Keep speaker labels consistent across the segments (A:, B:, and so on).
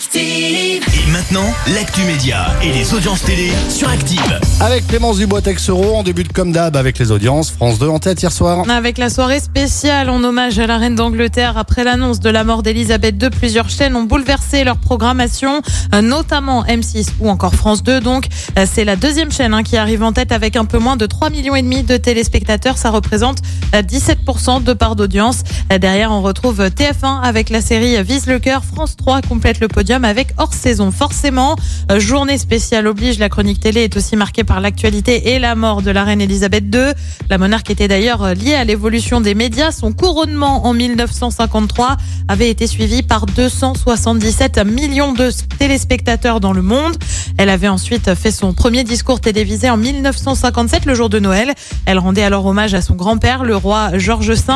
A: Active.
B: Et maintenant, l'actu média et les audiences télé sur Active.
C: Avec Clémence Dubois-Texero, on débute comme d'hab avec les audiences. France 2 en tête hier soir.
D: Avec la soirée spéciale en hommage à la reine d'Angleterre après l'annonce de la mort d'Elisabeth II, plusieurs chaînes ont bouleversé leur programmation, euh, notamment M6 ou encore France 2. Donc, euh, c'est la deuxième chaîne hein, qui arrive en tête avec un peu moins de 3 millions et demi de téléspectateurs. Ça représente euh, 17% de part d'audience. Euh, Derrière, on retrouve TF1 avec la série Vise le cœur. France 3 complète le podium avec hors saison. Forcément, euh, journée spéciale oblige. La chronique télé est aussi marquée par l'actualité et la mort de la reine Elisabeth II. La monarque était d'ailleurs euh, liée à l'évolution des médias. Son couronnement en 1953 avait été suivi par 277 millions de téléspectateurs dans le monde. Elle avait ensuite fait son premier discours télévisé en 1957, le jour de Noël. Elle rendait alors hommage à son grand-père, le roi George V.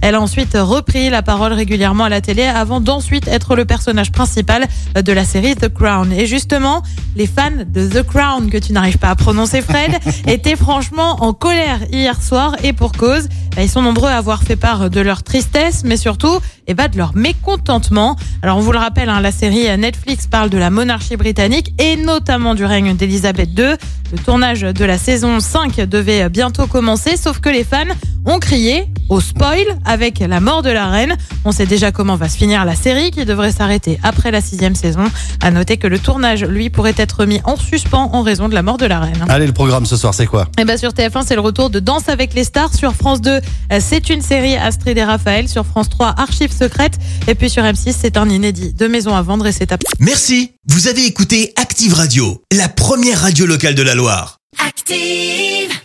D: Elle a ensuite repris la parole régulièrement à la télé avant d'ensuite être le personnage principal de la série The Crown. Et justement, les fans de The Crown, que tu n'arrives pas à prononcer Fred, étaient franchement en colère hier soir et pour cause. Bah, Ils sont nombreux à avoir fait part de leur tristesse, mais surtout eh ben, de leur mécontentement. Alors on vous le rappelle, hein, la série Netflix parle de la monarchie britannique et notamment du règne d'Elisabeth II. Le tournage de la saison 5 devait bientôt commencer, sauf que les fans ont crié au spoil avec la mort de la reine. On sait déjà comment va se finir la série qui devrait s'arrêter après la sixième saison. À noter que le tournage, lui, pourrait être mis en suspens en raison de la mort de la reine.
C: Allez, le programme ce soir, c'est quoi?
D: Et ben sur TF1, c'est le retour de Danse avec les stars. Sur France 2, euh, c'est une série Astrid et Raphaël. Sur France 3, Archives secrètes. Et puis sur M6, c'est un inédit de Maison à vendre et c'est à
B: Merci, vous avez écouté Active Radio, la première radio locale de la Loire.
A: Active.